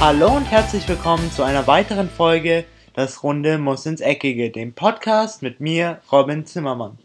Hallo und herzlich willkommen zu einer weiteren Folge Das Runde muss ins Eckige, dem Podcast mit mir, Robin Zimmermann.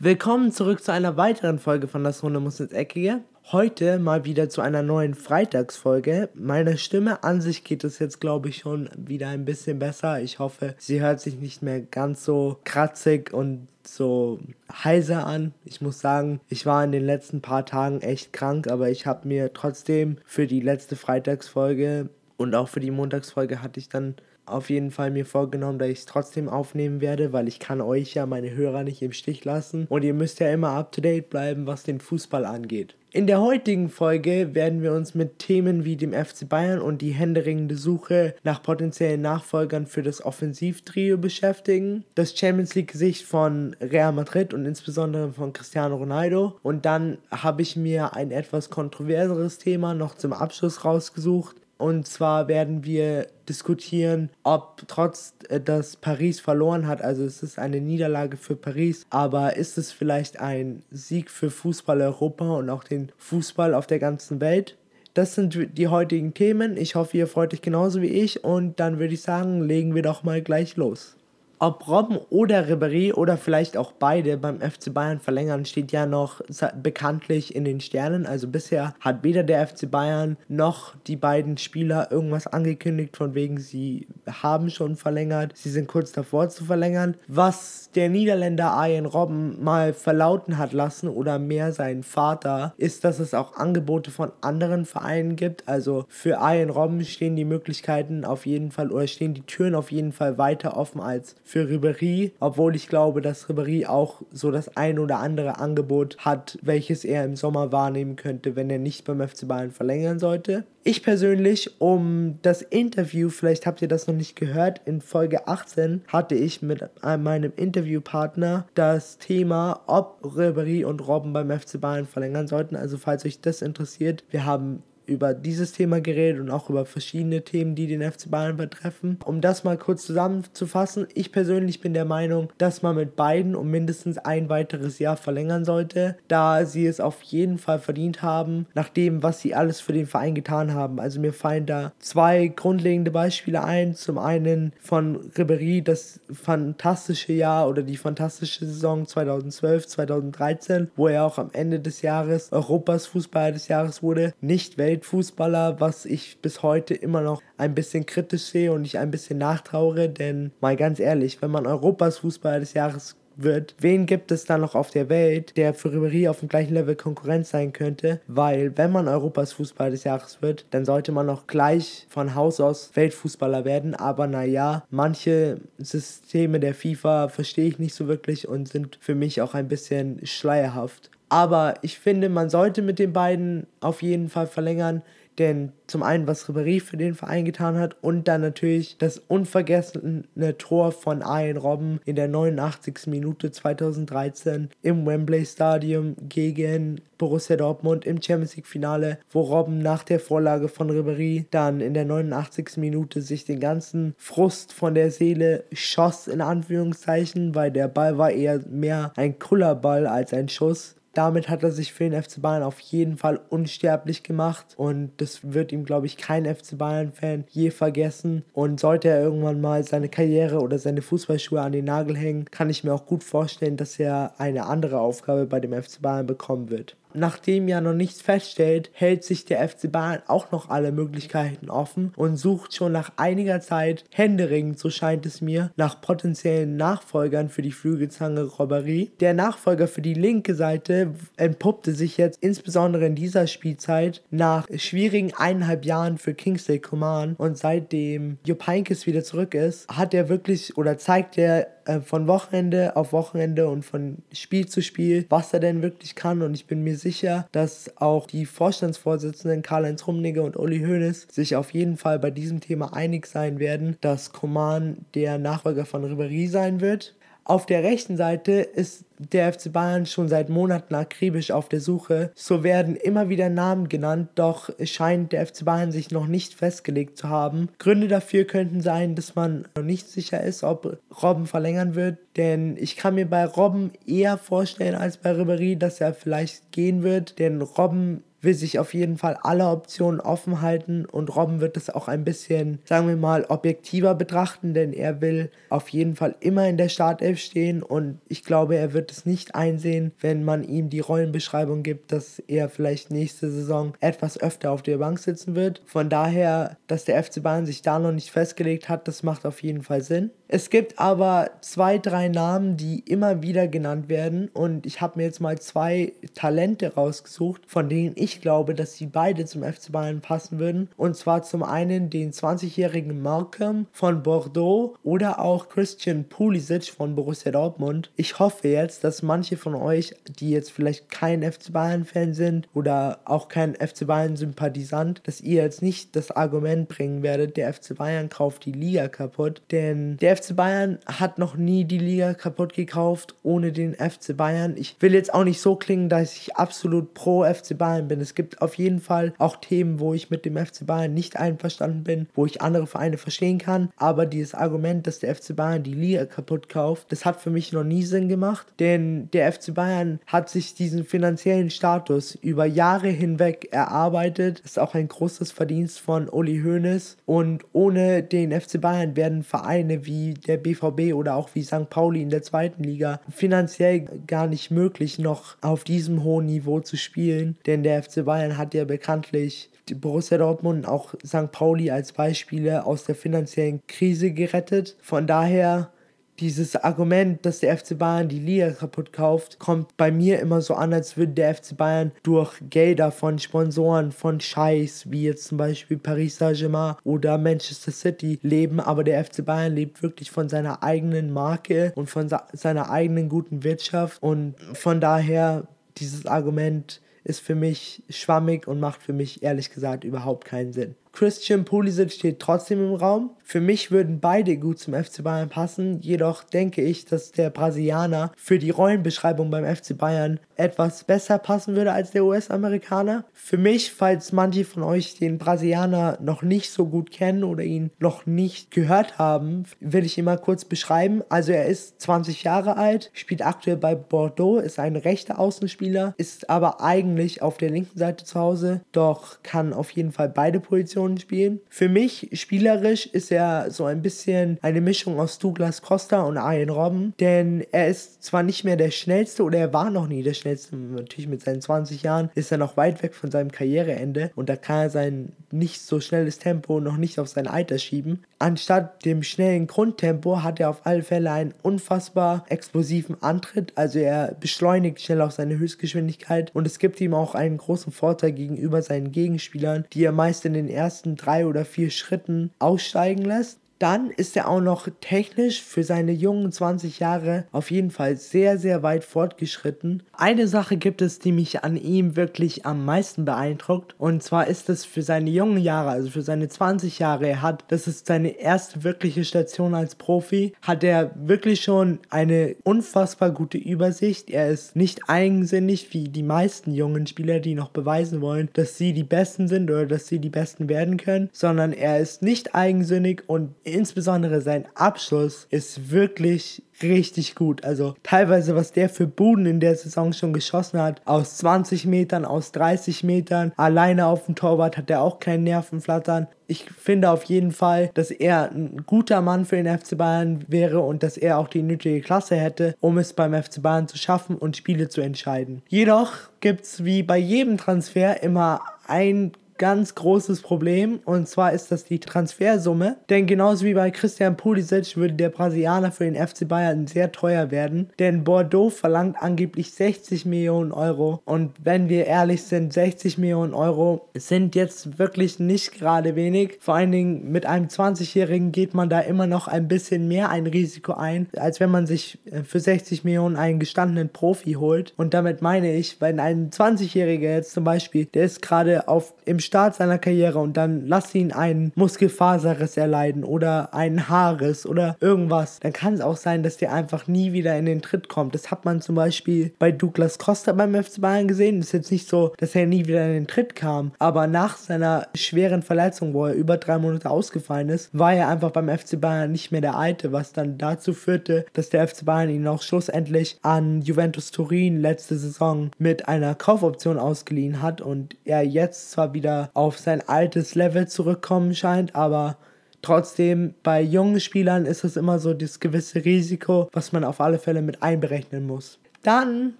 Willkommen zurück zu einer weiteren Folge von Das Runde muss ins Eckige. Heute mal wieder zu einer neuen Freitagsfolge. Meine Stimme an sich geht es jetzt, glaube ich, schon wieder ein bisschen besser. Ich hoffe, sie hört sich nicht mehr ganz so kratzig und so heiser an. Ich muss sagen, ich war in den letzten paar Tagen echt krank, aber ich habe mir trotzdem für die letzte Freitagsfolge und auch für die Montagsfolge hatte ich dann auf jeden Fall mir vorgenommen, dass ich es trotzdem aufnehmen werde, weil ich kann euch ja, meine Hörer, nicht im Stich lassen. Und ihr müsst ja immer up-to-date bleiben, was den Fußball angeht. In der heutigen Folge werden wir uns mit Themen wie dem FC Bayern und die händeringende Suche nach potenziellen Nachfolgern für das Offensivtrio beschäftigen, das Champions League Gesicht von Real Madrid und insbesondere von Cristiano Ronaldo und dann habe ich mir ein etwas kontroverseres Thema noch zum Abschluss rausgesucht, und zwar werden wir diskutieren, ob trotz äh, dass Paris verloren hat, also es ist eine Niederlage für Paris, aber ist es vielleicht ein Sieg für Fußball Europa und auch den Fußball auf der ganzen Welt? Das sind die heutigen Themen. Ich hoffe, ihr freut euch genauso wie ich und dann würde ich sagen, legen wir doch mal gleich los. Ob Robben oder Ribéry oder vielleicht auch beide beim FC Bayern verlängern, steht ja noch bekanntlich in den Sternen. Also bisher hat weder der FC Bayern noch die beiden Spieler irgendwas angekündigt, von wegen sie haben schon verlängert, sie sind kurz davor zu verlängern. Was der Niederländer Arjen Robben mal verlauten hat lassen oder mehr sein Vater, ist, dass es auch Angebote von anderen Vereinen gibt. Also für Arjen Robben stehen die Möglichkeiten auf jeden Fall oder stehen die Türen auf jeden Fall weiter offen als für Ribéry, obwohl ich glaube, dass Ribéry auch so das ein oder andere Angebot hat, welches er im Sommer wahrnehmen könnte, wenn er nicht beim FC Bayern verlängern sollte. Ich persönlich, um das Interview, vielleicht habt ihr das noch nicht gehört, in Folge 18 hatte ich mit meinem Interviewpartner das Thema, ob Ribéry und Robben beim FC Bayern verlängern sollten. Also falls euch das interessiert, wir haben über dieses Thema geredet und auch über verschiedene Themen, die den FC Bayern betreffen. Um das mal kurz zusammenzufassen, ich persönlich bin der Meinung, dass man mit beiden um mindestens ein weiteres Jahr verlängern sollte, da sie es auf jeden Fall verdient haben, nach dem, was sie alles für den Verein getan haben. Also mir fallen da zwei grundlegende Beispiele ein. Zum einen von Ribéry das fantastische Jahr oder die fantastische Saison 2012, 2013, wo er auch am Ende des Jahres Europas Fußballer des Jahres wurde, nicht Welt Weltfußballer, was ich bis heute immer noch ein bisschen kritisch sehe und ich ein bisschen nachtraure, denn mal ganz ehrlich, wenn man Europas Fußballer des Jahres wird, wen gibt es da noch auf der Welt, der für Ribéry auf dem gleichen Level Konkurrenz sein könnte? Weil, wenn man Europas Fußballer des Jahres wird, dann sollte man auch gleich von Haus aus Weltfußballer werden. Aber naja, manche Systeme der FIFA verstehe ich nicht so wirklich und sind für mich auch ein bisschen schleierhaft. Aber ich finde, man sollte mit den beiden auf jeden Fall verlängern. Denn zum einen, was Ribéry für den Verein getan hat und dann natürlich das unvergessene Tor von Arjen Robben in der 89. Minute 2013 im Wembley Stadium gegen Borussia Dortmund im Champions League Finale, wo Robben nach der Vorlage von Ribéry dann in der 89. Minute sich den ganzen Frust von der Seele schoss, in Anführungszeichen, weil der Ball war eher mehr ein Kullerball als ein Schuss. Damit hat er sich für den FC Bayern auf jeden Fall unsterblich gemacht und das wird ihm, glaube ich, kein FC Bayern-Fan je vergessen. Und sollte er irgendwann mal seine Karriere oder seine Fußballschuhe an den Nagel hängen, kann ich mir auch gut vorstellen, dass er eine andere Aufgabe bei dem FC Bayern bekommen wird. Nachdem ja noch nichts feststellt, hält sich der FC Bayern auch noch alle Möglichkeiten offen und sucht schon nach einiger Zeit händeringend, so scheint es mir, nach potenziellen Nachfolgern für die Flügelzange Robbery. Der Nachfolger für die linke Seite entpuppte sich jetzt insbesondere in dieser Spielzeit nach schwierigen eineinhalb Jahren für Kingsley Coman und seitdem Jupp Heynckes wieder zurück ist, hat er wirklich oder zeigt er äh, von Wochenende auf Wochenende und von Spiel zu Spiel, was er denn wirklich kann. Und ich bin mir sicher, dass auch die Vorstandsvorsitzenden Karl-Heinz Rummenigge und Uli Hoeneß sich auf jeden Fall bei diesem Thema einig sein werden, dass Coman der Nachfolger von Ribéry sein wird. Auf der rechten Seite ist der FC Bayern schon seit Monaten akribisch auf der Suche. So werden immer wieder Namen genannt, doch scheint der FC Bayern sich noch nicht festgelegt zu haben. Gründe dafür könnten sein, dass man noch nicht sicher ist, ob Robben verlängern wird, denn ich kann mir bei Robben eher vorstellen als bei Ribéry, dass er vielleicht gehen wird, denn Robben will sich auf jeden Fall alle Optionen offen halten und Robben wird es auch ein bisschen, sagen wir mal, objektiver betrachten, denn er will auf jeden Fall immer in der Startelf stehen und ich glaube, er wird es nicht einsehen, wenn man ihm die Rollenbeschreibung gibt, dass er vielleicht nächste Saison etwas öfter auf der Bank sitzen wird. Von daher, dass der FC Bayern sich da noch nicht festgelegt hat, das macht auf jeden Fall Sinn. Es gibt aber zwei, drei Namen, die immer wieder genannt werden und ich habe mir jetzt mal zwei Talente rausgesucht, von denen ich glaube, dass sie beide zum FC Bayern passen würden. Und zwar zum einen den 20-jährigen Malcolm von Bordeaux oder auch Christian Pulisic von Borussia Dortmund. Ich hoffe jetzt, dass manche von euch, die jetzt vielleicht kein FC Bayern-Fan sind oder auch kein FC Bayern-Sympathisant, dass ihr jetzt nicht das Argument bringen werdet, der FC Bayern kauft die Liga kaputt, denn der FC Bayern hat noch nie die Liga kaputt gekauft ohne den FC Bayern. Ich will jetzt auch nicht so klingen, dass ich absolut pro FC Bayern bin. Es gibt auf jeden Fall auch Themen, wo ich mit dem FC Bayern nicht einverstanden bin, wo ich andere Vereine verstehen kann. Aber dieses Argument, dass der FC Bayern die Liga kaputt kauft, das hat für mich noch nie Sinn gemacht. Denn der FC Bayern hat sich diesen finanziellen Status über Jahre hinweg erarbeitet. Das ist auch ein großes Verdienst von Uli Hoeneß. Und ohne den FC Bayern werden Vereine wie der BVB oder auch wie St. Pauli in der zweiten Liga finanziell gar nicht möglich, noch auf diesem hohen Niveau zu spielen. Denn der FC Bayern hat ja bekanntlich Borussia Dortmund und auch St. Pauli als Beispiele aus der finanziellen Krise gerettet. Von daher dieses Argument, dass der FC Bayern die Liga kaputt kauft, kommt bei mir immer so an, als würde der FC Bayern durch Gelder von Sponsoren, von Scheiß, wie jetzt zum Beispiel Paris Saint-Germain oder Manchester City leben, aber der FC Bayern lebt wirklich von seiner eigenen Marke und von seiner eigenen guten Wirtschaft und von daher dieses Argument ist für mich schwammig und macht für mich ehrlich gesagt überhaupt keinen Sinn. Christian Pulisic steht trotzdem im Raum. Für mich würden beide gut zum FC Bayern passen, jedoch denke ich, dass der Brasilianer für die Rollenbeschreibung beim FC Bayern etwas besser passen würde als der US-Amerikaner. Für mich, falls manche von euch den Brasilianer noch nicht so gut kennen oder ihn noch nicht gehört haben, will ich ihn mal kurz beschreiben. Also er ist 20 Jahre alt, spielt aktuell bei Bordeaux, ist ein rechter Außenspieler, ist aber eigentlich auf der linken Seite zu Hause, doch kann auf jeden Fall beide Positionen Positionen spielen. Für mich spielerisch ist er so ein bisschen eine Mischung aus Douglas Costa und Arjen Robben, denn er ist zwar nicht mehr der schnellste oder er war noch nie der schnellste, natürlich mit seinen 20 Jahren ist er noch weit weg von seinem Karriereende. Und da kann er sein nicht so schnelles Tempo noch nicht auf sein Alter schieben. Anstatt dem schnellen Grundtempo hat er auf alle Fälle einen unfassbar explosiven Antritt, also er beschleunigt schnell auf seine Höchstgeschwindigkeit. Und es gibt ihm auch einen großen Vorteil gegenüber seinen Gegenspielern, die er meist in den ersten ersten drei oder vier Schritten aussteigen lässt dann ist er auch noch technisch für seine jungen 20 Jahre auf jeden Fall sehr, sehr weit fortgeschritten. Eine Sache gibt es, die mich an ihm wirklich am meisten beeindruckt. Und zwar ist es für seine jungen Jahre, also für seine 20 Jahre, er hat, das ist seine erste wirkliche Station als Profi, hat er wirklich schon eine unfassbar gute Übersicht. Er ist nicht eigensinnig wie die meisten jungen Spieler, die noch beweisen wollen, dass sie die Besten sind oder dass sie die Besten werden können, sondern er ist nicht eigensinnig und insbesondere sein Abschluss ist wirklich richtig gut. Also teilweise, was der für Buden in der Saison schon geschossen hat, aus 20 Metern, aus 30 Metern, alleine auf dem Torwart hat er auch keinen Nervenflattern. Ich finde auf jeden Fall, dass er ein guter Mann für den FC Bayern wäre und dass er auch die nötige Klasse hätte, um es beim FC Bayern zu schaffen und Spiele zu entscheiden. Jedoch gibt es wie bei jedem Transfer immer ein ganz großes Problem und zwar ist das die Transfersumme. Denn genauso wie bei Christian Pulisic würde der Brasilianer für den FC Bayern sehr teuer werden, denn Bordeaux verlangt angeblich 60 Millionen Euro und wenn wir ehrlich sind, 60 Millionen Euro sind jetzt wirklich nicht gerade wenig. Vor allen Dingen mit einem 20-Jährigen geht man da immer noch ein bisschen mehr ein Risiko ein, als wenn man sich äh, für 60 Millionen einen gestandenen Profi holt. Und damit meine ich, wenn ein 20-Jähriger jetzt zum Beispiel, der ist gerade auf im Start seiner Karriere und dann lass ihn einen Muskelfaserriss erleiden oder einen Haarriss oder irgendwas, dann kann es auch sein, dass der einfach nie wieder in den Tritt kommt. Das hat man zum Beispiel bei Douglas Costa beim FC Bayern gesehen. Das ist jetzt nicht so, dass er nie wieder in den Tritt kam, aber nach seiner schweren Verletzung, wo er über drei Monate ausgefallen ist, war er einfach beim FC Bayern nicht mehr der Alte, was dann dazu führte, dass der FC Bayern ihn auch schlussendlich an Juventus Turin letzte Saison mit einer Kaufoption ausgeliehen hat und er jetzt zwar wieder auf sein altes Level zurückkommen scheint, aber Trotzdem, bei jungen Spielern ist es immer so das gewisse Risiko, was man auf alle Fälle mit einberechnen muss. Dann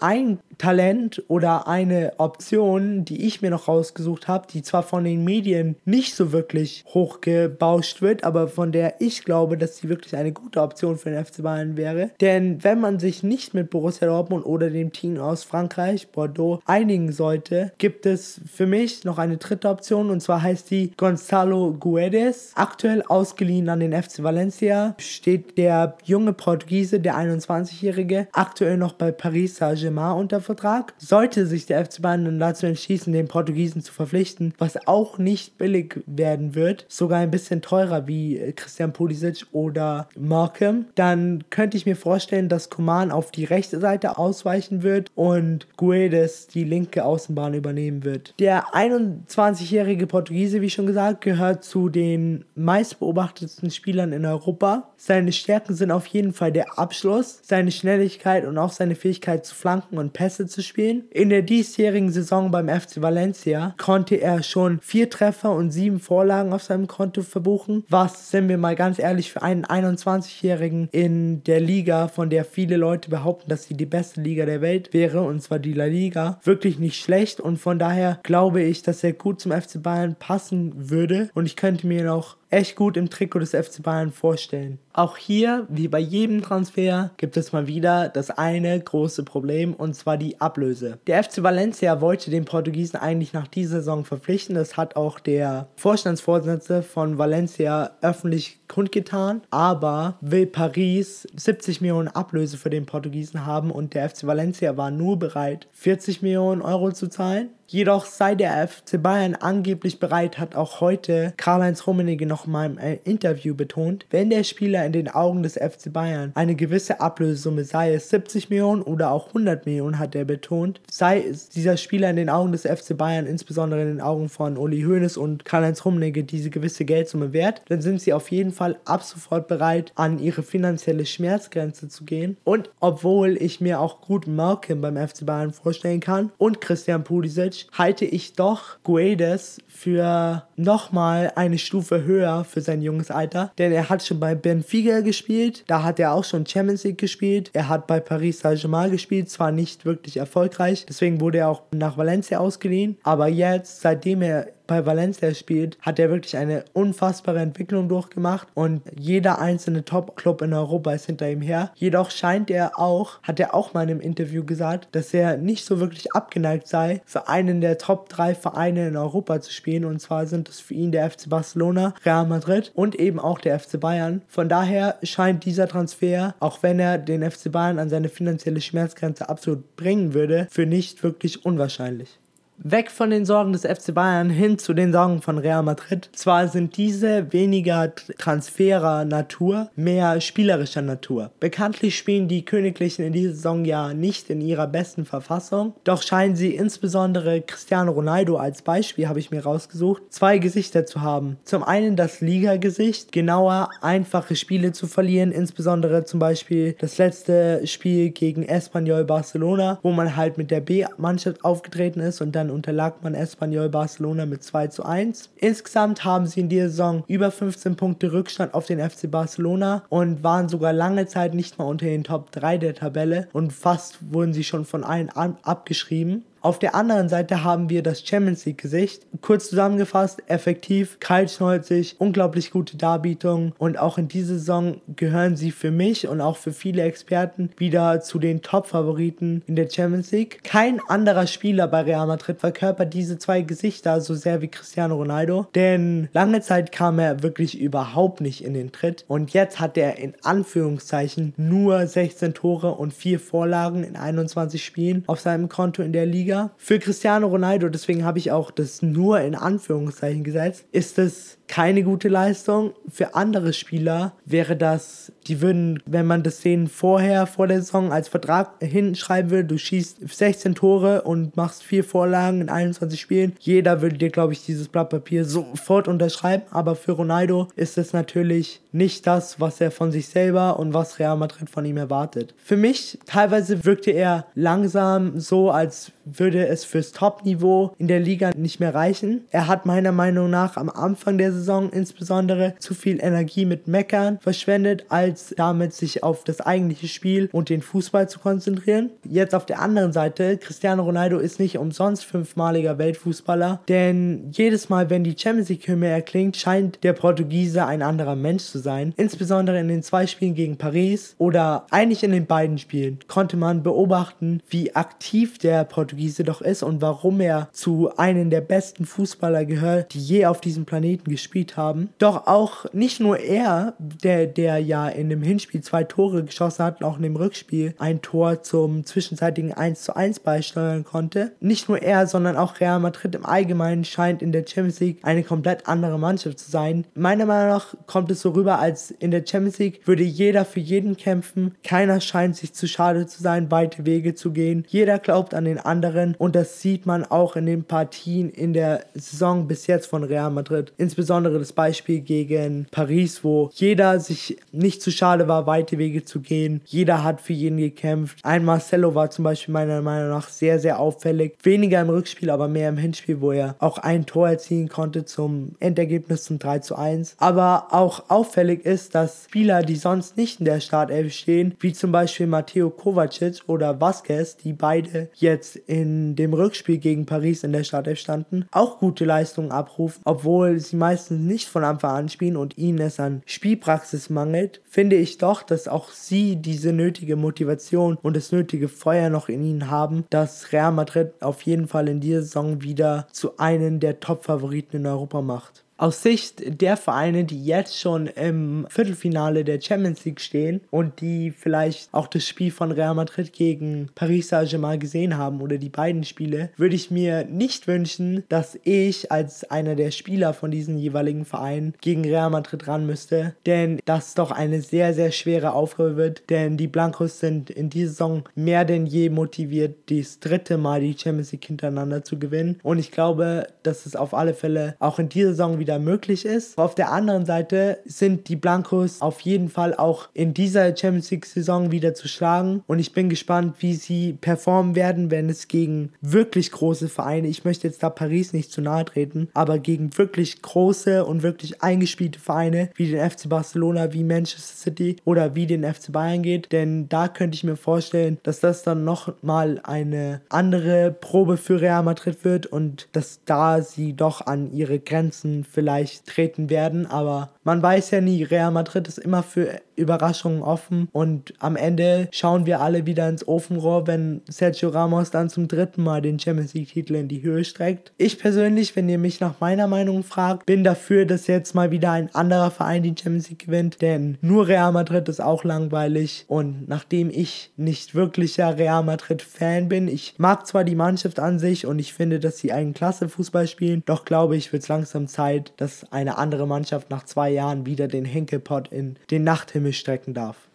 ein Talent oder eine Option, die ich mir noch rausgesucht habe, die zwar von den Medien nicht so wirklich hochgebauscht wird, aber von der ich glaube, dass sie wirklich eine gute Option für den FC Bayern wäre. Denn wenn man sich nicht mit Borussia Dortmund oder dem Team aus Frankreich, Bordeaux, einigen sollte, gibt es für mich noch eine dritte Option und zwar heißt die Gonzalo Guedes. Aktuell ausgeliehen an den FC Valencia steht der junge Portugiese, der 21-Jährige, aktuell noch bei Paris Saint-Germain unter Vertrag. Sollte sich der FC Bayern dann dazu entschließen, den Portugiesen zu verpflichten, was auch nicht billig werden wird, sogar ein bisschen teurer wie Christian Pulisic oder Markham, dann könnte ich mir vorstellen, dass Coman auf die rechte Seite ausweichen wird und Guedes die linke Außenbahn übernehmen wird. Der 21-jährige Portugiese, wie schon gesagt, gehört zu den meistbeobachtetsten Spielern in Europa. Seine Stärken sind auf jeden Fall der Abschluss, seine Schnelligkeit und auch seine Fähigkeit Möglichkeit zu flanken und Pässe zu spielen. In der diesjährigen Saison beim FC Valencia konnte er schon vier Treffer und sieben Vorlagen auf seinem Konto verbuchen, was, sind wir mal ganz ehrlich, für einen 21-Jährigen in der Liga, von der viele Leute behaupten, dass sie die beste Liga der Welt wäre, und zwar die La Liga, wirklich nicht schlecht und von daher glaube ich, dass er gut zum FC Bayern passen würde und ich könnte mir noch echt gut im Trikot des FC Bayern vorstellen. Auch hier, wie bei jedem Transfer, gibt es mal wieder das eine große Problem und zwar die Ablöse. Der FC Valencia wollte den Portugiesen eigentlich nach dieser Saison verpflichten. Das hat auch der Vorstandsvorsitzende von Valencia öffentlich kundgetan. Aber will Paris 70 Millionen Ablöse für den Portugiesen haben und der FC Valencia war nur bereit, 40 Millionen Euro zu zahlen. Jedoch sei der FC Bayern angeblich bereit, hat auch heute Karl-Heinz Rummenigge noch mal im äh, Interview betont, wenn der Spieler in den Augen des FC Bayern eine gewisse Ablösesumme, sei es 70 Millionen oder auch 100 Millionen, hat er betont, sei es dieser Spieler in den Augen des FC Bayern, insbesondere in den Augen von Uli Hoeneß und Karl-Heinz Rummenigge, diese gewisse Geldsumme wert, dann sind sie auf jeden Fall ab sofort bereit, an ihre finanzielle Schmerzgrenze zu gehen. Und obwohl ich mir auch gut Malcolm beim FC Bayern vorstellen kann und Christian Pulisic, halte ich doch Guedes für nochmal eine Stufe höher für sein junges Alter. Denn er hat schon bei Benfica gespielt, da hat er auch schon Champions League gespielt. Er hat bei Paris Saint-Germain gespielt, zwar nicht wirklich erfolgreich, deswegen wurde er auch nach Valencia ausgeliehen. Aber jetzt, seitdem er bei Valencia spielt, hat er wirklich eine unfassbare Entwicklung durchgemacht und jeder einzelne Top-Club in Europa ist hinter ihm her. Jedoch scheint er auch, hat er auch mal in einem Interview gesagt, dass er nicht so wirklich abgeneigt sei, für einen der Top 3 Vereine in Europa zu spielen und zwar sind es für ihn der FC Barcelona, Real Madrid und eben auch der FC Bayern. Von daher scheint dieser Transfer, auch wenn er den FC Bayern an seine finanzielle Schmerzgrenze absolut bringen würde, für nicht wirklich unwahrscheinlich. Weg von den Sorgen des FC Bayern hin zu den Sorgen von Real Madrid. Zwar sind diese weniger transferer Natur, mehr spielerischer Natur. Bekanntlich spielen die Königlichen in dieser Saison ja nicht in ihrer besten Verfassung, doch scheinen sie insbesondere Cristiano Ronaldo als Beispiel, habe ich mir rausgesucht, zwei Gesichter zu haben. Zum einen das Liga-Gesicht, genauer einfache Spiele zu verlieren, insbesondere zum Beispiel das letzte Spiel gegen Espanyol Barcelona, wo man halt mit der B-Mannschaft aufgetreten ist und dann dann unterlag man Espanyol Barcelona mit 2 zu 1. Insgesamt haben sie in dieser Saison über 15 Punkte Rückstand auf den FC Barcelona und waren sogar lange Zeit nicht mal unter den Top 3 der Tabelle und fast wurden sie schon von allen abgeschrieben. Auf der anderen Seite haben wir das Champions League Gesicht. Kurz zusammengefasst, effektiv, kaltschnäuzig, unglaublich gute Darbietung und auch in dieser Saison gehören sie für mich und auch für viele Experten wieder zu den Top-Favoriten in der Champions League. Kein anderer Spieler bei Real Madrid verkörpert diese zwei Gesichter so sehr wie Cristiano Ronaldo, denn lange Zeit kam er wirklich überhaupt nicht in den Tritt und jetzt hat er in Anführungszeichen nur 16 Tore und 4 Vorlagen in 21 Spielen auf seinem Konto in der Liga Spieler. Für Cristiano Ronaldo, deswegen habe ich auch das nur in Anführungszeichen gesetzt, ist es keine gute Leistung. Für andere Spieler wäre das, die würden, wenn man das sehen vorher, vor der Saison als Vertrag hinschreiben würde, du schießt 16 Tore und machst vier Vorlagen in 21 Spielen. Jeder würde dir, glaube ich, dieses Blatt Papier sofort unterschreiben. Aber für Ronaldo ist es natürlich nicht das, was er von sich selber und was Real Madrid von ihm erwartet. Für mich teilweise wirkte er langsam so, als würde es fürs Top-Niveau in der Liga nicht mehr reichen. Er hat meiner Meinung nach am Anfang der Saison insbesondere zu viel Energie mit Meckern verschwendet, als damit sich auf das eigentliche Spiel und den Fußball zu konzentrieren. Jetzt auf der anderen Seite, Cristiano Ronaldo ist nicht umsonst fünfmaliger Weltfußballer, denn jedes Mal, wenn die Champions League Hymne erklingt, scheint der Portugiese ein anderer Mensch zu sein. Insbesondere in den zwei Spielen gegen Paris oder eigentlich in den beiden Spielen konnte man beobachten, wie aktiv der Portugiese doch ist und warum er zu einem der besten Fußballer gehört, die je auf diesem Planeten gespielt gespielt haben. Doch auch nicht nur er, der, der ja in dem Hinspiel zwei Tore geschossen hat und auch in dem Rückspiel ein Tor zum zwischenzeitigen 1 zu 1 beisteuern konnte. Nicht nur er, sondern auch Real Madrid im Allgemeinen scheint in der Champions League eine komplett andere Mannschaft zu sein. Meiner Meinung nach kommt es so rüber, als in der Champions League würde jeder für jeden kämpfen. Keiner scheint sich zu schade zu sein, weite Wege zu gehen. Jeder glaubt an den anderen und das sieht man auch in den Partien in der Saison bis jetzt von Real Madrid. Insbesondere insbesondere das Beispiel gegen Paris, wo jeder sich nicht zu schade war, weite Wege zu gehen. Jeder hat für jeden gekämpft. Ein Marcelo war zum Beispiel meiner Meinung nach sehr, sehr auffällig. Weniger im Rückspiel, aber mehr im Hinspiel, wo er auch ein Tor erzielen konnte zum Endergebnis zum 3 zu 1. Aber auch auffällig ist, dass Spieler, die sonst nicht in der Startelf stehen, wie zum Beispiel Matteo Kovacic oder Vasquez, die beide jetzt in dem Rückspiel gegen Paris in der Startelf standen, auch gute Leistungen abrufen, obwohl sie meistens meistens nicht von Anfang an spielen und ihnen es an Spielpraxis mangelt, finde ich doch, dass auch sie diese nötige Motivation und das nötige Feuer noch in ihnen haben, dass Real Madrid auf jeden Fall in dieser Saison wieder zu einem der Top-Favoriten in Europa macht aus Sicht der Vereine, die jetzt schon im Viertelfinale der Champions League stehen und die vielleicht auch das Spiel von Real Madrid gegen Paris Saint-Germain gesehen haben oder die beiden Spiele, würde ich mir nicht wünschen, dass ich als einer der Spieler von diesen jeweiligen Vereinen gegen Real Madrid ran müsste, denn das doch eine sehr, sehr schwere Aufgabe wird, denn die Blancos sind in dieser Saison mehr denn je motiviert, das dritte Mal die Champions League hintereinander zu gewinnen. Und ich glaube, dass es auf alle Fälle auch in dieser Saison wieder wieder möglich ist. Auf der anderen Seite sind die Blancos auf jeden Fall auch in dieser Champions League Saison wieder zu schlagen und ich bin gespannt, wie sie performen werden, wenn es gegen wirklich große Vereine, ich möchte jetzt da Paris nicht zu nahe treten, aber gegen wirklich große und wirklich eingespielte Vereine wie den FC Barcelona, wie Manchester City oder wie den FC Bayern geht, denn da könnte ich mir vorstellen, dass das dann noch mal eine andere Probe für Real Madrid wird und dass da sie doch an ihre Grenzen vielleicht treten werden, aber man weiß ja nie. Real Madrid ist immer für Überraschungen offen und am Ende schauen wir alle wieder ins Ofenrohr, wenn Sergio Ramos dann zum dritten Mal den Champions League Titel in die Höhe streckt. Ich persönlich, wenn ihr mich nach meiner Meinung fragt, bin dafür, dass jetzt mal wieder ein anderer Verein die Champions League gewinnt, denn nur Real Madrid ist auch langweilig und nachdem ich nicht wirklicher Real Madrid Fan bin, ich mag zwar die Mannschaft an sich und ich finde, dass sie einen klasse Fußball spielen, doch glaube ich, wird es langsam Zeit, dass eine andere Mannschaft nach zwei Jahren wieder den Henkelpott in den Nachthimmel strecken darf.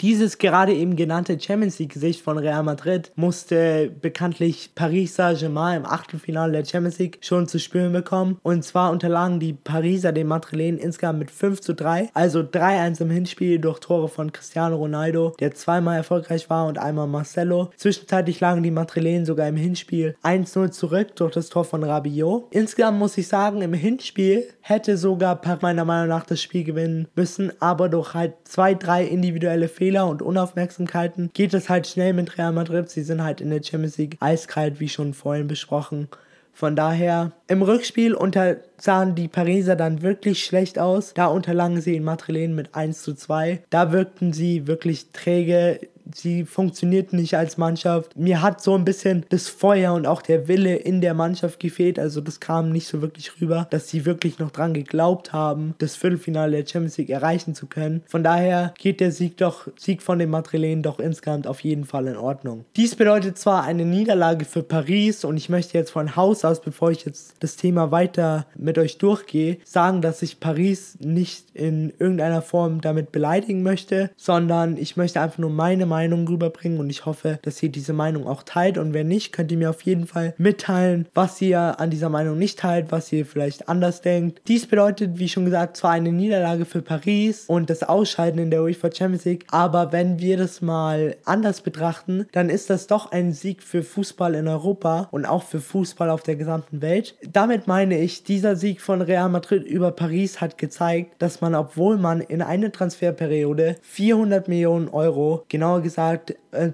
Dieses gerade eben genannte Champions League-Gesicht von Real Madrid musste bekanntlich Paris Saint-Germain im Achtelfinale der Champions League schon zu spüren bekommen. Und zwar unterlagen die Pariser den Madrilenen insgesamt mit 5 zu 3, also 3-1 im Hinspiel durch Tore von Cristiano Ronaldo, der zweimal erfolgreich war und einmal Marcelo. Zwischenzeitlich lagen die Madrilenen sogar im Hinspiel 1-0 zurück durch das Tor von Rabiot. Insgesamt muss ich sagen, im Hinspiel hätte sogar meiner Meinung nach das Spiel gewinnen müssen, aber durch halt zwei, drei individuelle Fehler Fehler und Unaufmerksamkeiten geht es halt schnell mit Real Madrid. Sie sind halt in der Champions League eiskalt, wie schon vorhin besprochen. Von daher, im Rückspiel unter sahen die Pariser dann wirklich schlecht aus. Da unterlagen sie in Madrilen mit 1 zu 2. Da wirkten sie wirklich träge sie funktioniert nicht als Mannschaft. Mir hat so ein bisschen das Feuer und auch der Wille in der Mannschaft gefehlt. Also das kam nicht so wirklich rüber, dass sie wirklich noch dran geglaubt haben, das Viertelfinale der Champions League erreichen zu können. Von daher geht der Sieg doch, Sieg von den Madrilenen doch insgesamt auf jeden Fall in Ordnung. Dies bedeutet zwar eine Niederlage für Paris und ich möchte jetzt von Haus aus, bevor ich jetzt das Thema weiter mit euch durchgehe, sagen, dass ich Paris nicht in irgendeiner Form damit beleidigen möchte, sondern ich möchte einfach nur meine Meinung rüberbringen und ich hoffe, dass ihr diese Meinung auch teilt und wenn nicht, könnt ihr mir auf jeden Fall mitteilen, was ihr an dieser Meinung nicht teilt, was ihr vielleicht anders denkt. Dies bedeutet, wie schon gesagt, zwar eine Niederlage für Paris und das Ausscheiden in der UEFA Champions League, aber wenn wir das mal anders betrachten, dann ist das doch ein Sieg für Fußball in Europa und auch für Fußball auf der gesamten Welt. Damit meine ich, dieser Sieg von Real Madrid über Paris hat gezeigt, dass man, obwohl man in einer Transferperiode 400 Millionen Euro, genauer gesagt 222 äh,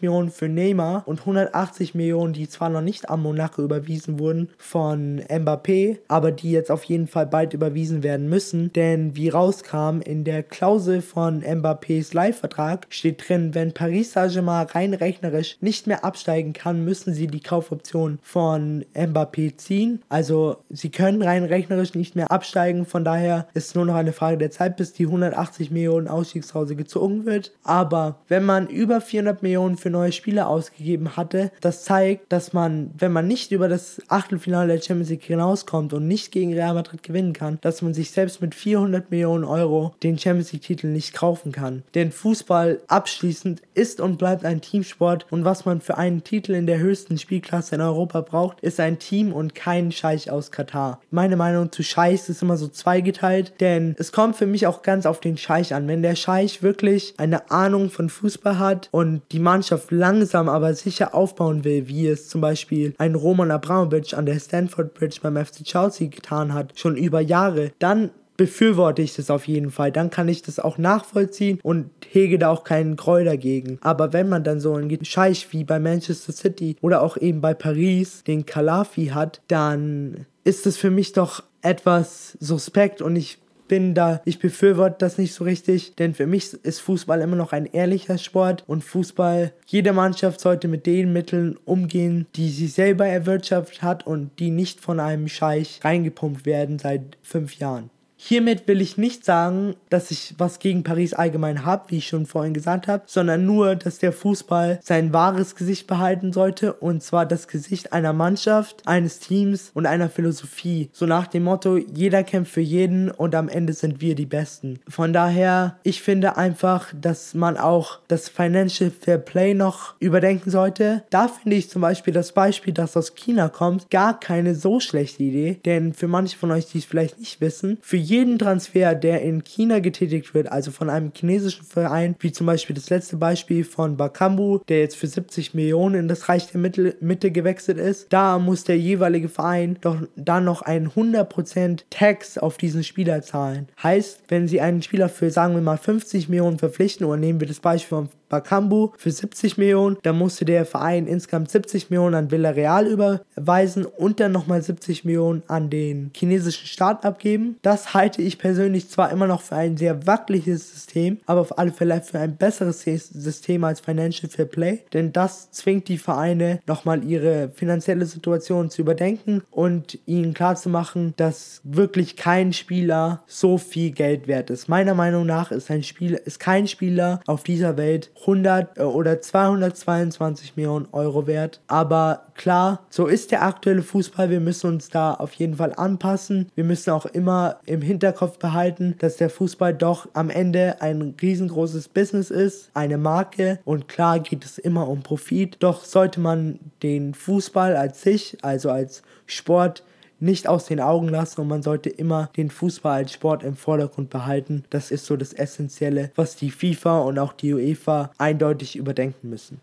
Millionen für Neymar und 180 Millionen, die zwar noch nicht an Monaco überwiesen wurden von Mbappé, aber die jetzt auf jeden Fall bald überwiesen werden müssen, denn wie rauskam in der Klausel von Mbappés Leihvertrag steht drin, wenn Paris Saint-Germain rein rechnerisch nicht mehr absteigen kann, müssen sie die Kaufoption von Mbappé ziehen. Also sie können rein rechnerisch nicht mehr absteigen, von daher ist es nur noch eine Frage der Zeit, bis die 180 Millionen Ausstiegsklausel gezogen wird. Aber wenn man über 400 Millionen für neue Spieler ausgegeben hatte, das zeigt, dass man, wenn man nicht über das Achtelfinale der Champions League hinauskommt und nicht gegen Real Madrid gewinnen kann, dass man sich selbst mit 400 Millionen Euro den Champions League Titel nicht kaufen kann. Denn Fußball abschließend ist und bleibt ein Teamsport und was man für einen Titel in der höchsten Spielklasse in Europa braucht, ist ein Team und kein Scheich aus Katar. Meine Meinung zu Scheichs ist immer so zweigeteilt, denn es kommt für mich auch ganz auf den Scheich an. Wenn der Scheich wirklich eine Ahnung von Fußball hat und die Mannschaft langsam aber sicher aufbauen will, wie es zum Beispiel ein Roman Abramovic an der Stanford Bridge beim FC Chelsea getan hat, schon über Jahre, dann befürworte ich das auf jeden Fall. Dann kann ich das auch nachvollziehen und hege da auch keinen Groll dagegen. Aber wenn man dann so einen Scheich wie bei Manchester City oder auch eben bei Paris den Kalafi hat, dann ist es für mich doch etwas suspekt und ich bin da, ich befürworte das nicht so richtig, denn für mich ist Fußball immer noch ein ehrlicher Sport und Fußball, jede Mannschaft sollte mit den Mitteln umgehen, die sie selber erwirtschaftet hat und die nicht von einem Scheich reingepumpt werden seit fünf Jahren. Hiermit will ich nicht sagen, dass ich was gegen Paris allgemein habe, wie ich schon vorhin gesagt habe, sondern nur, dass der Fußball sein wahres Gesicht behalten sollte und zwar das Gesicht einer Mannschaft, eines Teams und einer Philosophie. So nach dem Motto, jeder kämpft für jeden und am Ende sind wir die Besten. Von daher, ich finde einfach, dass man auch das Financial Fair Play noch überdenken sollte. Da finde ich zum Beispiel das Beispiel, das aus China kommt, gar keine so schlechte Idee, denn für manche von euch, die es vielleicht nicht wissen, für Transfer, der in China getätigt wird, also von einem chinesischen Verein, wie zum Beispiel das letzte Beispiel von Bakambu, der jetzt für 70 Millionen in das Reich der Mitte, Mitte gewechselt ist, da muss der jeweilige Verein doch dann noch einen 100% Tax auf diesen Spieler zahlen. Heißt, wenn sie einen Spieler für, sagen wir mal, 50 Millionen verpflichten, oder nehmen wir das Beispiel von Bakambu für 70 Millionen. Da musste der Verein insgesamt 70 Millionen an Villarreal überweisen und dann nochmal 70 Millionen an den chinesischen Staat abgeben. Das halte ich persönlich zwar immer noch für ein sehr wackeliges System, aber auf alle Fälle für ein besseres System als Financial Fair Play, denn das zwingt die Vereine nochmal ihre finanzielle Situation zu überdenken und ihnen klarzumachen, dass wirklich kein Spieler so viel Geld wert ist. Meiner Meinung nach ist ein Spieler, ist kein Spieler auf dieser Welt 100 äh, oder 222 Millionen Euro wert. Aber klar, so ist der aktuelle Fußball. Wir müssen uns da auf jeden Fall anpassen. Wir müssen auch immer im Hinterkopf behalten, dass der Fußball doch am Ende ein riesengroßes Business ist, eine Marke. Und klar geht es immer um Profit. Doch sollte man den Fußball als sich, also als Sport, nicht aus den Augen lassen und man sollte immer den Fußball als Sport im Vordergrund behalten. Das ist so das Essentielle, was die FIFA und auch die UEFA eindeutig überdenken müssen.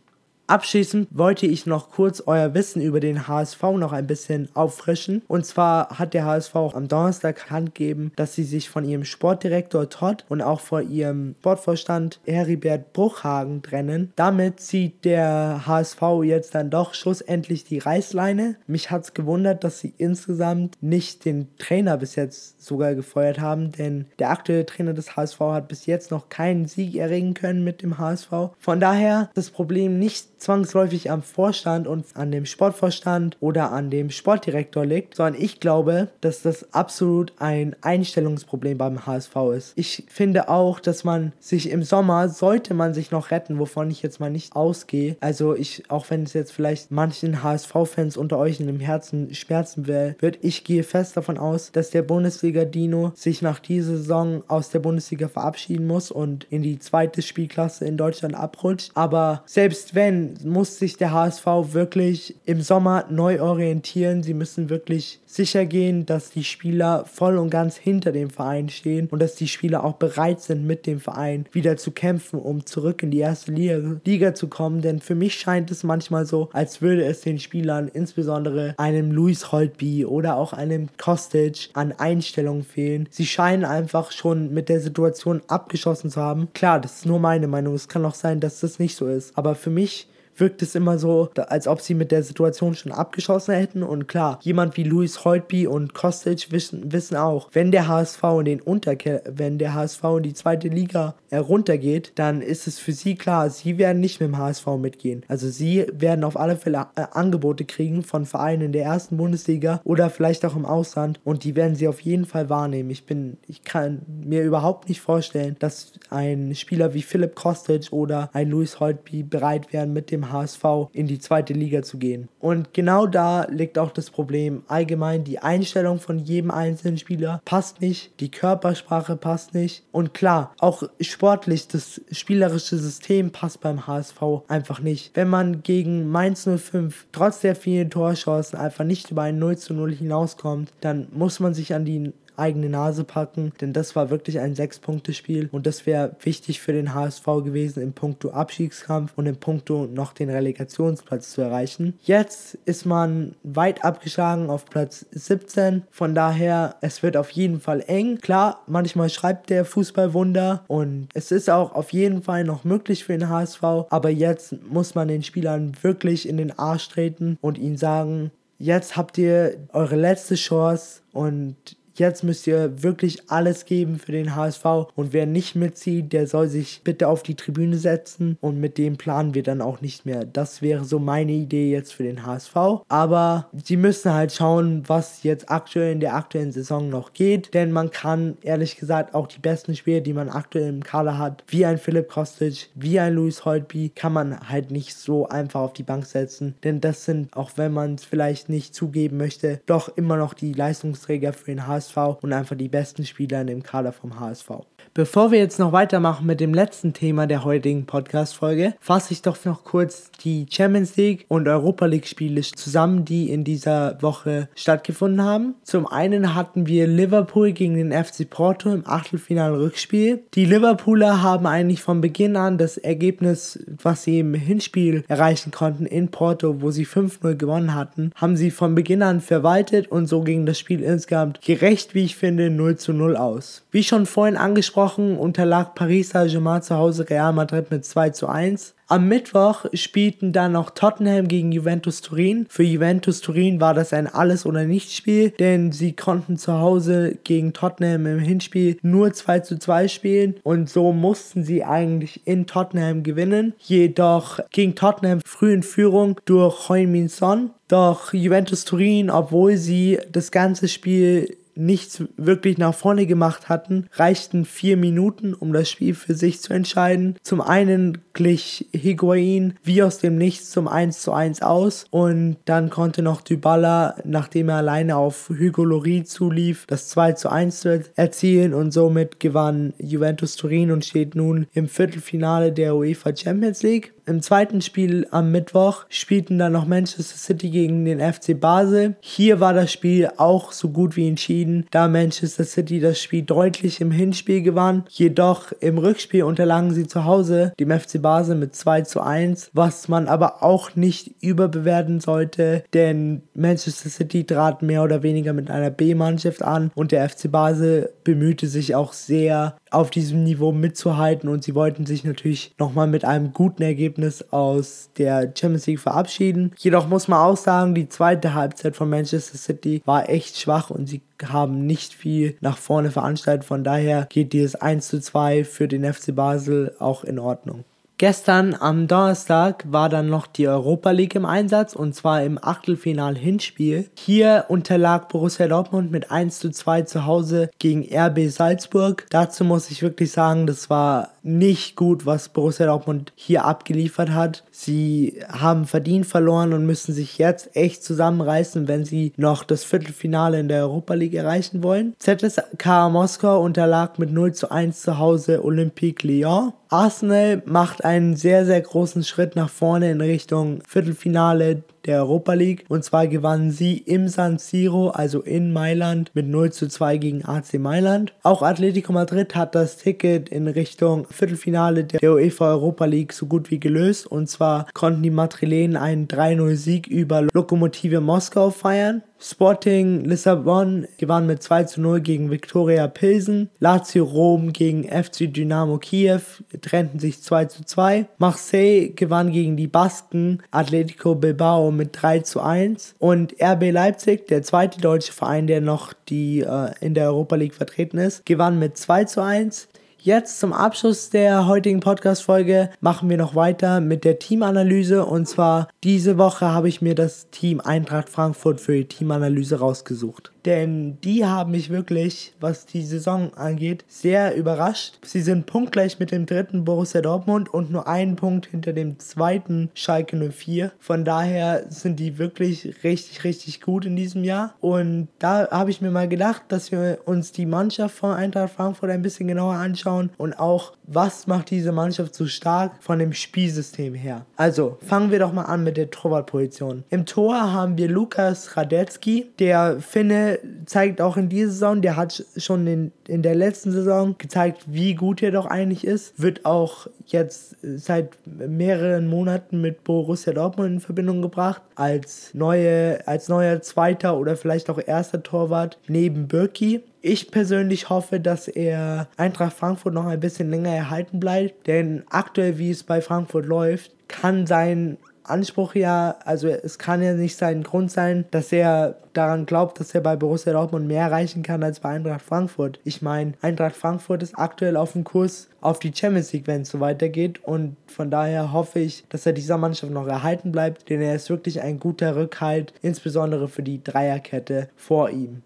Abschließend wollte ich noch kurz euer Wissen über den HSV noch ein bisschen auffrischen. Und zwar hat der HSV am Donnerstag bekannt gegeben, dass sie sich von ihrem Sportdirektor Todd und auch von ihrem Sportvorstand Heribert Bruchhagen trennen. Damit zieht der HSV jetzt dann doch schlussendlich die Reißleine. Mich hat es gewundert, dass sie insgesamt nicht den Trainer bis jetzt sogar gefeuert haben, denn der aktuelle Trainer des HSV hat bis jetzt noch keinen Sieg erringen können mit dem HSV. Von daher das Problem nicht zwangsläufig am Vorstand und an dem Sportvorstand oder an dem Sportdirektor liegt, sondern ich glaube, dass das absolut ein Einstellungsproblem beim HSV ist. Ich finde auch, dass man sich im Sommer sollte man sich noch retten, wovon ich jetzt mal nicht ausgehe. Also ich, auch wenn es jetzt vielleicht manchen HSV-Fans unter euch in dem Herzen schmerzen will, wird ich gehe fest davon aus, dass der Bundesliga-Dino sich nach dieser Saison aus der Bundesliga verabschieden muss und in die zweite Spielklasse in Deutschland abrutscht. Aber selbst wenn, muss sich der HSV wirklich im Sommer neu orientieren. Sie müssen wirklich sicher gehen, dass die Spieler voll und ganz hinter dem Verein stehen und dass die Spieler auch bereit sind, mit dem Verein wieder zu kämpfen, um zurück in die erste Liga, zu kommen. Denn für mich scheint es manchmal so, als würde es den Spielern, insbesondere einem Luis Holtby oder auch einem Kostic, an Einstellungen fehlen. Sie scheinen einfach schon mit der Situation abgeschossen zu haben. Klar, das ist nur meine Meinung. Es kann auch sein, dass das nicht so ist. Aber für mich wirkt es immer so, als ob sie mit der Situation schon abgeschossen hätten. Und klar, jemand wie Luis Holtby und Kostic wissen, wissen auch, wenn der HSV in den Unterke wenn der HSV in die zweite Liga heruntergeht, dann ist es für sie klar, sie werden nicht mit dem HSV mitgehen. Also sie werden auf alle Fälle äh, Angebote kriegen von Vereinen in der ersten Bundesliga oder vielleicht auch im Ausland und die werden sie auf jeden Fall wahrnehmen. Ich bin, ich kann mir überhaupt nicht vorstellen, dass ein Spieler wie Philipp Kostic oder ein Luis Holtby bereit wären, mit dem HSV in die zweite Liga zu gehen. Und genau da liegt auch das Problem. Allgemein die Einstellung von jedem einzelnen Spieler passt nicht, die Körpersprache passt nicht und klar, auch sportlich das spielerische System passt beim HSV einfach nicht. Wenn man gegen Mainz 05 trotz der vielen Torchancen einfach nicht über ein 0 zu 0 hinauskommt, dann muss man sich an die eigene Nase packen, denn das war wirklich ein Sechs-Punkte-Spiel und das wäre wichtig für den HSV gewesen im Punkto Abstiegskampf und im Punkto noch den Relegationsplatz zu erreichen. Jetzt ist man weit abgeschlagen auf Platz 17, von daher es wird auf jeden Fall eng. Klar, manchmal schreibt der Fußball Wunder und es ist auch auf jeden Fall noch möglich für den HSV, aber jetzt muss man den Spielern wirklich in den Arsch treten und ihnen sagen, jetzt habt ihr eure letzte Chance und Jetzt müsst ihr wirklich alles geben für den HSV und wer nicht mitzieht, der soll sich bitte auf die Tribüne setzen. Und mit dem planen wir dann auch nicht mehr. Das wäre so meine Idee jetzt für den HSV. Aber sie müssen halt schauen, was jetzt aktuell in der aktuellen Saison noch geht, denn man kann ehrlich gesagt auch die besten Spieler, die man aktuell im Kader hat, wie ein Philipp Kostic, wie ein Luis Holtby, kann man halt nicht so einfach auf die Bank setzen, denn das sind, auch wenn man es vielleicht nicht zugeben möchte, doch immer noch die Leistungsträger für den HSV HSV und einfach die besten Spieler in dem Kader vom HSV. Bevor wir jetzt noch weitermachen mit dem letzten Thema der heutigen Podcast-Folge, fasse ich doch noch kurz die Champions League und Europa League Spiele zusammen, die in dieser Woche stattgefunden haben. Zum einen hatten wir Liverpool gegen den FC Porto im Achtelfinal-Rückspiel. Die Liverpooler haben eigentlich von Beginn an das Ergebnis, was sie im Hinspiel erreichen konnten in Porto, wo sie 5-0 gewonnen hatten, haben sie von Beginn an verwaltet und so ging das Spiel insgesamt gerecht, wie ich finde, 0 zu 0 aus. Wie schon vorhin angesprochen, angesprochen, unterlag Paris Saint-Germain zu Hause Real Madrid mit 2 zu 1. Am Mittwoch spielten dann noch Tottenham gegen Juventus Turin. Für Juventus Turin war das ein Alles- oder Nichts-Spiel, denn sie konnten zu Hause gegen Tottenham im Hinspiel nur 2 zu 2 spielen und so mussten sie eigentlich in Tottenham gewinnen. Jedoch ging Tottenham früh in Führung durch Heung-Min Son. Doch Juventus Turin, obwohl sie das ganze Spiel nichts wirklich nach vorne gemacht hatten, reichten vier Minuten, um das Spiel für sich zu entscheiden. Zum einen glich Higuain wie aus dem Nichts zum 1 zu 1 aus und dann konnte noch Dybala, nachdem er alleine auf Hugo Lloris zulief, das 2 zu 1 erzielen und somit gewann Juventus Turin und steht nun im Viertelfinale der UEFA Champions League. Im zweiten Spiel am Mittwoch spielten dann noch Manchester City gegen den FC Basel. Hier war das Spiel auch so gut wie entschieden da Manchester City das Spiel deutlich im Hinspiel gewann. Jedoch im Rückspiel unterlagen sie zu Hause dem FC Basel mit 2 zu 1, was man aber auch nicht überbewerten sollte, denn Manchester City trat mehr oder weniger mit einer B-Mannschaft an und der FC Basel bemühte sich auch sehr auf diesem Niveau mitzuhalten und sie wollten sich natürlich nochmal mit einem guten Ergebnis aus der Champions League verabschieden. Jedoch muss man auch sagen, die zweite Halbzeit von Manchester City war echt schwach und sie haben nicht viel nach vorne veranstaltet. Von daher geht dieses 1 zu 2 für den FC Basel auch in Ordnung. Gestern am Donnerstag war dann noch die Europa League im Einsatz und zwar im Achtelfinal-Hinspiel. Hier unterlag Borussia Dortmund mit 1 zu 2 zu Hause gegen RB Salzburg. Dazu muss ich wirklich sagen, das war nicht gut, was Borussia Dortmund hier abgeliefert hat. Sie haben verdient verloren und müssen sich jetzt echt zusammenreißen, wenn sie noch das Viertelfinale in der Europa League erreichen wollen. ZSK Moskau unterlag mit 0 zu 1 zu Hause Olympique Lyon. Arsenal macht einen sehr, sehr großen Schritt nach vorne in Richtung Viertelfinale der Europa League. Und zwar gewannen sie im San Siro, also in Mailand, mit 0 zu 2 gegen AC Mailand. Auch Atletico Madrid hat das Ticket in Richtung Viertelfinale der UEFA Europa League so gut wie gelöst. Und zwar konnten die Madrilenen einen 3-0-Sieg über Lokomotive Moskau feiern. Sporting Lissabon gewann mit 2 zu 0 gegen Viktoria Pilsen. Lazio Rom gegen FC Dynamo Kiew trennten sich 2 zu 2. Marseille gewann gegen die Basken Atletico Bilbao mit 3 zu 1. Und RB Leipzig, der zweite deutsche Verein, der noch die äh, in der Europa League vertreten ist, gewann mit 2 zu 1. Jetzt zum Abschluss der heutigen Podcast-Folge machen wir noch weiter mit der Teamanalyse. Und zwar diese Woche habe ich mir das Team Eintracht Frankfurt für die Teamanalyse rausgesucht denn die haben mich wirklich, was die Saison angeht, sehr überrascht. Sie sind punktgleich mit dem dritten Borussia Dortmund und nur einen Punkt hinter dem zweiten Schalke 04. Von daher sind die wirklich richtig, richtig gut in diesem Jahr. Und da habe ich mir mal gedacht, dass wir uns die Mannschaft von Eintracht Frankfurt ein bisschen genauer anschauen und auch, was macht diese Mannschaft so stark von dem Spielsystem her. Also, fangen wir doch mal an mit der Torwartposition. Im Tor haben wir Lukas Radetzky, der Finne zeigt auch in dieser Saison, der hat schon in, in der letzten Saison gezeigt, wie gut er doch eigentlich ist. Wird auch jetzt seit mehreren Monaten mit Borussia Dortmund in Verbindung gebracht. Als, neue, als neuer zweiter oder vielleicht auch erster Torwart neben Birki. Ich persönlich hoffe, dass er Eintracht Frankfurt noch ein bisschen länger erhalten bleibt, denn aktuell, wie es bei Frankfurt läuft, kann sein Anspruch ja, also es kann ja nicht sein Grund sein, dass er daran glaubt, dass er bei Borussia Dortmund mehr erreichen kann als bei Eintracht Frankfurt. Ich meine, Eintracht Frankfurt ist aktuell auf dem Kurs auf die Champions League, wenn es so weitergeht und von daher hoffe ich, dass er dieser Mannschaft noch erhalten bleibt, denn er ist wirklich ein guter Rückhalt, insbesondere für die Dreierkette vor ihm.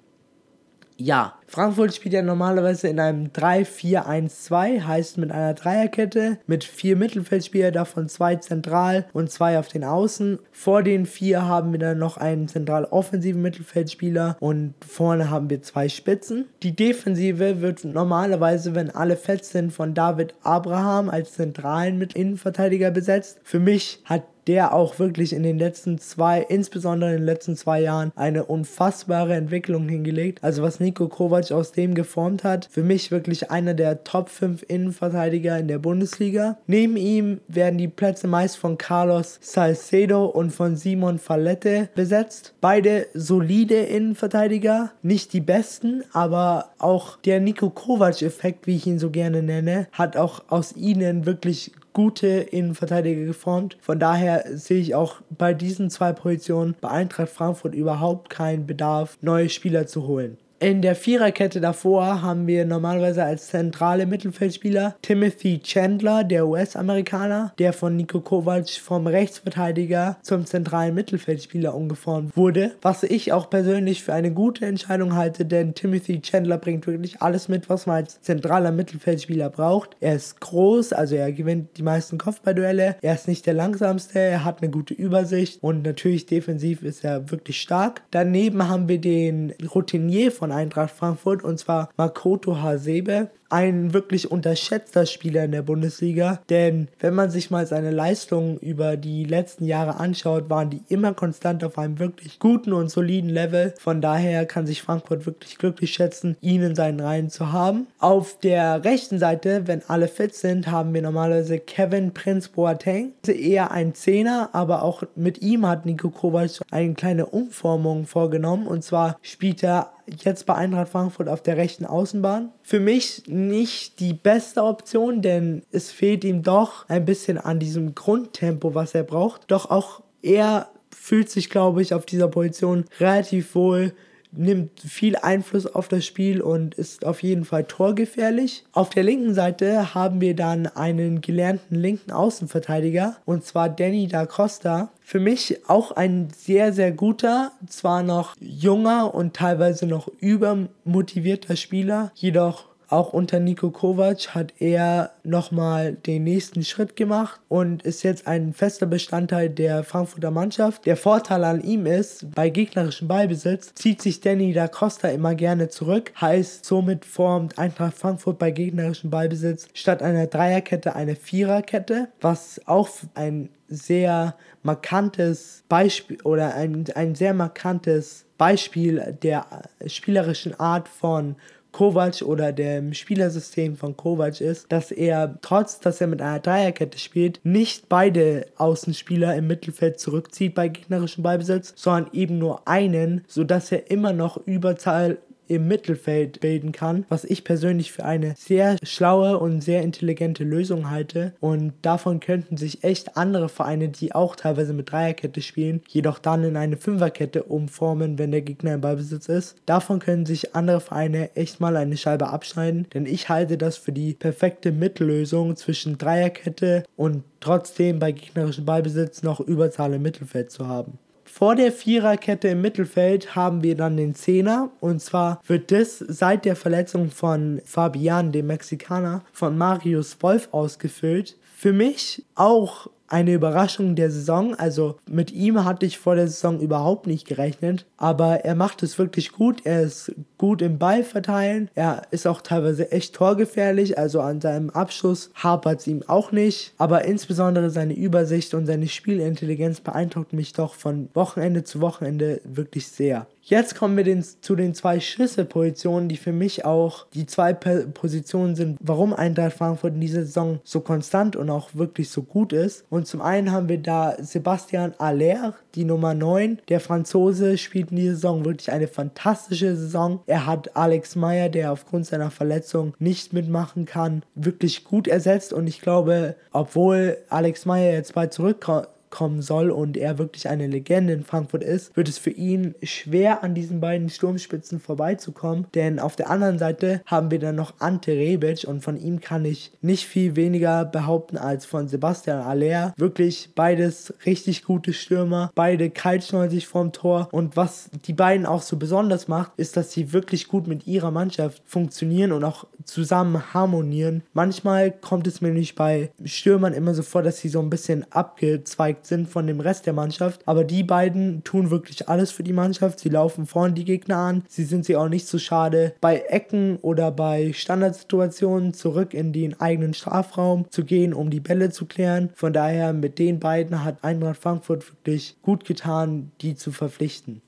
Ja, Frankfurt spielt ja normalerweise in einem 3-4-1-2, heißt mit einer Dreierkette, mit vier Mittelfeldspielern, davon zwei zentral und zwei auf den Außen. Vor den vier haben wir dann noch einen zentral offensiven Mittelfeldspieler und vorne haben wir zwei Spitzen. Die Defensive wird normalerweise, wenn alle fett sind, von David Abraham als zentralen Innenverteidiger besetzt. Für mich hat der auch wirklich in den letzten zwei, insbesondere in den letzten zwei Jahren, eine unfassbare Entwicklung hingelegt. Also was Nico Kovac aus dem geformt hat, für mich wirklich einer der Top 5 Innenverteidiger in der Bundesliga. Neben ihm werden die Plätze meist von Carlos Salcedo und von Simon Fallette besetzt. Beide solide Innenverteidiger, nicht die besten, aber auch der Nico Kovac-Effekt, wie ich ihn so gerne nenne, hat auch aus ihnen wirklich gute Innenverteidiger geformt. Von daher sehe ich auch bei diesen zwei Positionen bei Eintracht Frankfurt überhaupt keinen Bedarf, neue Spieler zu holen. In der Viererkette davor haben wir normalerweise als zentrale Mittelfeldspieler Timothy Chandler, der US-Amerikaner, der von Niko Kovac vom Rechtsverteidiger zum zentralen Mittelfeldspieler umgeformt wurde. Was ich auch persönlich für eine gute Entscheidung halte, denn Timothy Chandler bringt wirklich alles mit, was man als zentraler Mittelfeldspieler braucht. Er ist groß, also er gewinnt die meisten Kopfballduelle. Er ist nicht der langsamste, er hat eine gute Übersicht und natürlich defensiv ist er wirklich stark. Daneben haben wir den Routinier von Eintracht Frankfurt und zwar Makoto Hasebe. Ein wirklich unterschätzter Spieler in der Bundesliga, denn wenn man sich mal seine Leistungen über die letzten Jahre anschaut, waren die immer konstant auf einem wirklich guten und soliden Level. Von daher kann sich Frankfurt wirklich glücklich schätzen, ihn in seinen Reihen zu haben. Auf der rechten Seite, wenn alle fit sind, haben wir normalerweise Kevin Prince Boateng. Eher ein Zehner, aber auch mit ihm hat Nico Kovac eine kleine Umformung vorgenommen. Und zwar spielt er jetzt bei Eintracht Frankfurt auf der rechten Außenbahn. Für mich nicht die beste Option, denn es fehlt ihm doch ein bisschen an diesem Grundtempo, was er braucht. Doch auch er fühlt sich, glaube ich, auf dieser Position relativ wohl nimmt viel Einfluss auf das Spiel und ist auf jeden Fall torgefährlich. Auf der linken Seite haben wir dann einen gelernten linken Außenverteidiger und zwar Danny da Costa. Für mich auch ein sehr, sehr guter, zwar noch junger und teilweise noch übermotivierter Spieler, jedoch auch unter Nico Kovac hat er nochmal den nächsten Schritt gemacht und ist jetzt ein fester Bestandteil der Frankfurter Mannschaft. Der Vorteil an ihm ist, bei gegnerischem Ballbesitz zieht sich Danny da Costa immer gerne zurück. Heißt, somit formt Eintracht Frankfurt bei gegnerischem Ballbesitz statt einer Dreierkette eine Viererkette, was auch ein sehr markantes Beispiel oder ein, ein sehr markantes Beispiel der spielerischen Art von Kovac oder dem Spielersystem von Kovac ist, dass er, trotz dass er mit einer Dreierkette spielt, nicht beide Außenspieler im Mittelfeld zurückzieht bei gegnerischem Ballbesitz, sondern eben nur einen, sodass er immer noch Überzahl im Mittelfeld bilden kann, was ich persönlich für eine sehr schlaue und sehr intelligente Lösung halte. Und davon könnten sich echt andere Vereine, die auch teilweise mit Dreierkette spielen, jedoch dann in eine Fünferkette umformen, wenn der Gegner im Ballbesitz ist. Davon können sich andere Vereine echt mal eine Scheibe abschneiden, denn ich halte das für die perfekte Mittellösung zwischen Dreierkette und trotzdem bei gegnerischem Ballbesitz noch Überzahl im Mittelfeld zu haben. Vor der Viererkette im Mittelfeld haben wir dann den Zehner. Und zwar wird das seit der Verletzung von Fabian, dem Mexikaner, von Marius Wolf ausgefüllt. Für mich auch eine Überraschung der Saison. Also mit ihm hatte ich vor der Saison überhaupt nicht gerechnet. Aber er macht es wirklich gut. Er ist gut im Ball verteilen. Er ist auch teilweise echt torgefährlich. Also an seinem Abschluss hapert es ihm auch nicht. Aber insbesondere seine Übersicht und seine Spielintelligenz beeindruckt mich doch von Wochenende zu Wochenende wirklich sehr. Jetzt kommen wir den, zu den zwei Schlüsselpositionen, die für mich auch die zwei Positionen sind, warum Eintracht Frankfurt in dieser Saison so konstant und auch wirklich so gut ist. Und zum einen haben wir da Sebastian Aller, die Nummer 9. Der Franzose spielt in dieser Saison wirklich eine fantastische Saison. Er hat Alex Meyer, der aufgrund seiner Verletzung nicht mitmachen kann, wirklich gut ersetzt. Und ich glaube, obwohl Alex Meyer jetzt bald zurückkommt, kommen soll und er wirklich eine Legende in Frankfurt ist, wird es für ihn schwer an diesen beiden Sturmspitzen vorbeizukommen. Denn auf der anderen Seite haben wir dann noch Ante Rebic und von ihm kann ich nicht viel weniger behaupten als von Sebastian Aller. Wirklich beides richtig gute Stürmer, beide kaltschneuen sich vorm Tor und was die beiden auch so besonders macht, ist, dass sie wirklich gut mit ihrer Mannschaft funktionieren und auch zusammen harmonieren. Manchmal kommt es mir nicht bei Stürmern immer so vor, dass sie so ein bisschen abgezweigt sind von dem Rest der Mannschaft. Aber die beiden tun wirklich alles für die Mannschaft. Sie laufen vorne die Gegner an. Sie sind sich auch nicht so schade, bei Ecken oder bei Standardsituationen zurück in den eigenen Strafraum zu gehen, um die Bälle zu klären. Von daher mit den beiden hat Eintracht Frankfurt wirklich gut getan, die zu verpflichten.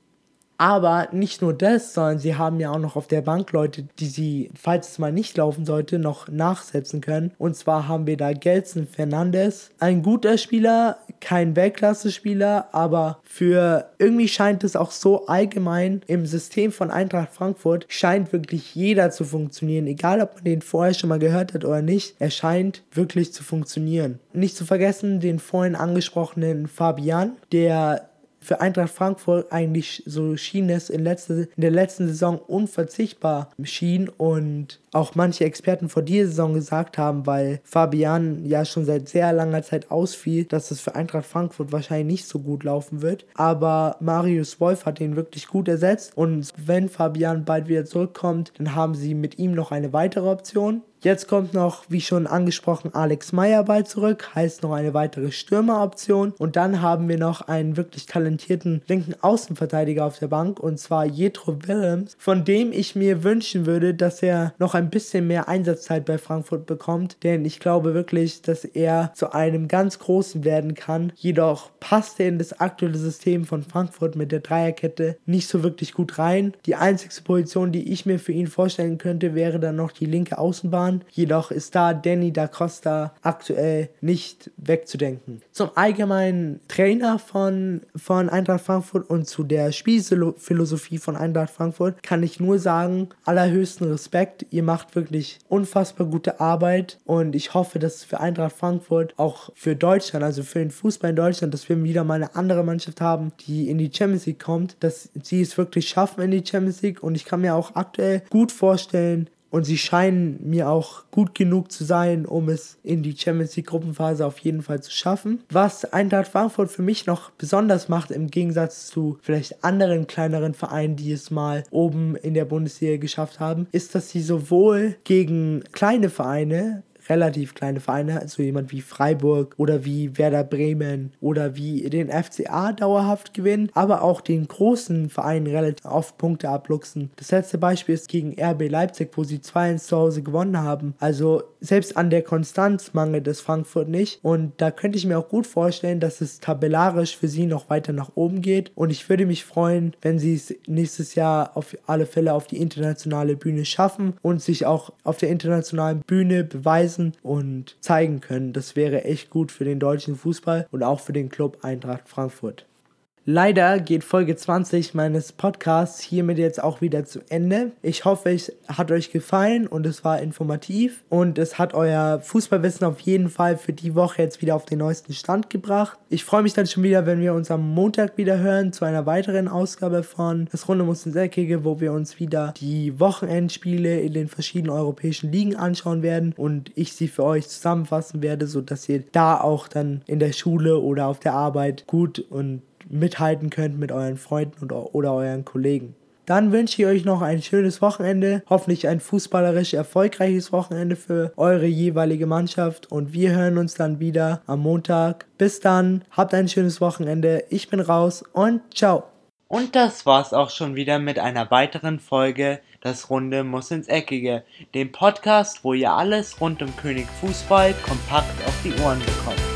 Aber nicht nur das, sondern sie haben ja auch noch auf der Bank Leute, die sie, falls es mal nicht laufen sollte, noch nachsetzen können. Und zwar haben wir da Gelson Fernandes, ein guter Spieler, kein Weltklasse-Spieler, aber für irgendwie scheint es auch so allgemein im System von Eintracht Frankfurt scheint wirklich jeder zu funktionieren, egal ob man den vorher schon mal gehört hat oder nicht. Er scheint wirklich zu funktionieren. Nicht zu vergessen den vorhin angesprochenen Fabian, der für Eintracht Frankfurt eigentlich so schien es in, letzte, in der letzten Saison unverzichtbar schien und auch manche Experten vor dieser Saison gesagt haben, weil Fabian ja schon seit sehr langer Zeit ausfiel, dass es für Eintracht Frankfurt wahrscheinlich nicht so gut laufen wird. Aber Marius Wolf hat ihn wirklich gut ersetzt und wenn Fabian bald wieder zurückkommt, dann haben sie mit ihm noch eine weitere Option. Jetzt kommt noch, wie schon angesprochen, Alex Meyer bald zurück, heißt noch eine weitere Stürmeroption. Und dann haben wir noch einen wirklich talentierten linken Außenverteidiger auf der Bank, und zwar Jethro Willems, von dem ich mir wünschen würde, dass er noch ein bisschen mehr Einsatzzeit bei Frankfurt bekommt, denn ich glaube wirklich, dass er zu einem ganz großen werden kann. Jedoch passt er in das aktuelle System von Frankfurt mit der Dreierkette nicht so wirklich gut rein. Die einzige Position, die ich mir für ihn vorstellen könnte, wäre dann noch die linke Außenbahn. Jedoch ist da Danny da Costa aktuell nicht wegzudenken. Zum allgemeinen Trainer von, von Eintracht Frankfurt und zu der Spielphilosophie von Eintracht Frankfurt kann ich nur sagen, allerhöchsten Respekt. Ihr macht wirklich unfassbar gute Arbeit und ich hoffe, dass für Eintracht Frankfurt auch für Deutschland, also für den Fußball in Deutschland, dass wir wieder mal eine andere Mannschaft haben, die in die Champions League kommt, dass sie es wirklich schaffen in die Champions League und ich kann mir auch aktuell gut vorstellen, und sie scheinen mir auch gut genug zu sein, um es in die Champions League Gruppenphase auf jeden Fall zu schaffen. Was Eintracht Frankfurt für mich noch besonders macht, im Gegensatz zu vielleicht anderen kleineren Vereinen, die es mal oben in der Bundesliga geschafft haben, ist, dass sie sowohl gegen kleine Vereine relativ kleine Vereine, so jemand wie Freiburg oder wie Werder Bremen oder wie den FCA dauerhaft gewinnen, aber auch den großen Vereinen relativ oft Punkte abluchsen. Das letzte Beispiel ist gegen RB Leipzig, wo sie 2-1 zu Hause gewonnen haben. Also selbst an der Konstanz mangelt es Frankfurt nicht und da könnte ich mir auch gut vorstellen, dass es tabellarisch für sie noch weiter nach oben geht und ich würde mich freuen, wenn sie es nächstes Jahr auf alle Fälle auf die internationale Bühne schaffen und sich auch auf der internationalen Bühne beweisen lassen und zeigen können. Das wäre echt gut für den deutschen Fußball und auch für den Club Eintracht Frankfurt. Leider geht Folge 20 meines Podcasts hiermit jetzt auch wieder zu Ende. Ich hoffe, es hat euch gefallen und es war informativ und es hat euer Fußballwissen auf jeden Fall für die Woche jetzt wieder auf den neuesten Stand gebracht. Ich freue mich dann schon wieder, wenn wir uns am Montag wieder hören zu einer weiteren Ausgabe von Das Runde muss ins Eckige, wo wir uns wieder die Wochenendspiele in den verschiedenen europäischen Ligen anschauen werden und ich sie für euch zusammenfassen werde, sodass ihr da auch dann in der Schule oder auf der Arbeit gut und mithalten könnt mit euren Freunden oder, oder euren Kollegen. Dann wünsche ich euch noch ein schönes Wochenende, hoffentlich ein fußballerisch erfolgreiches Wochenende für eure jeweilige Mannschaft und wir hören uns dann wieder am Montag. Bis dann, habt ein schönes Wochenende, ich bin raus und ciao. Und das war's auch schon wieder mit einer weiteren Folge Das Runde muss ins Eckige, dem Podcast, wo ihr alles rund um König Fußball kompakt auf die Ohren bekommt.